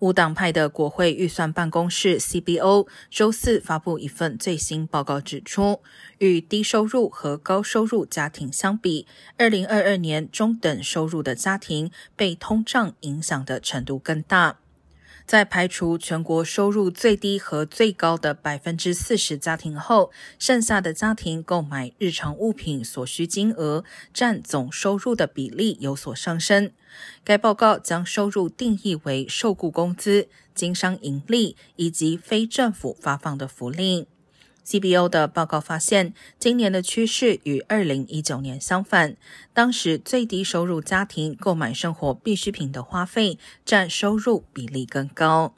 无党派的国会预算办公室 （CBO） 周四发布一份最新报告，指出，与低收入和高收入家庭相比，二零二二年中等收入的家庭被通胀影响的程度更大。在排除全国收入最低和最高的百分之四十家庭后，剩下的家庭购买日常物品所需金额占总收入的比例有所上升。该报告将收入定义为受雇工资、经商盈利以及非政府发放的福利。CBO 的报告发现，今年的趋势与二零一九年相反。当时最低收入家庭购买生活必需品的花费占收入比例更高。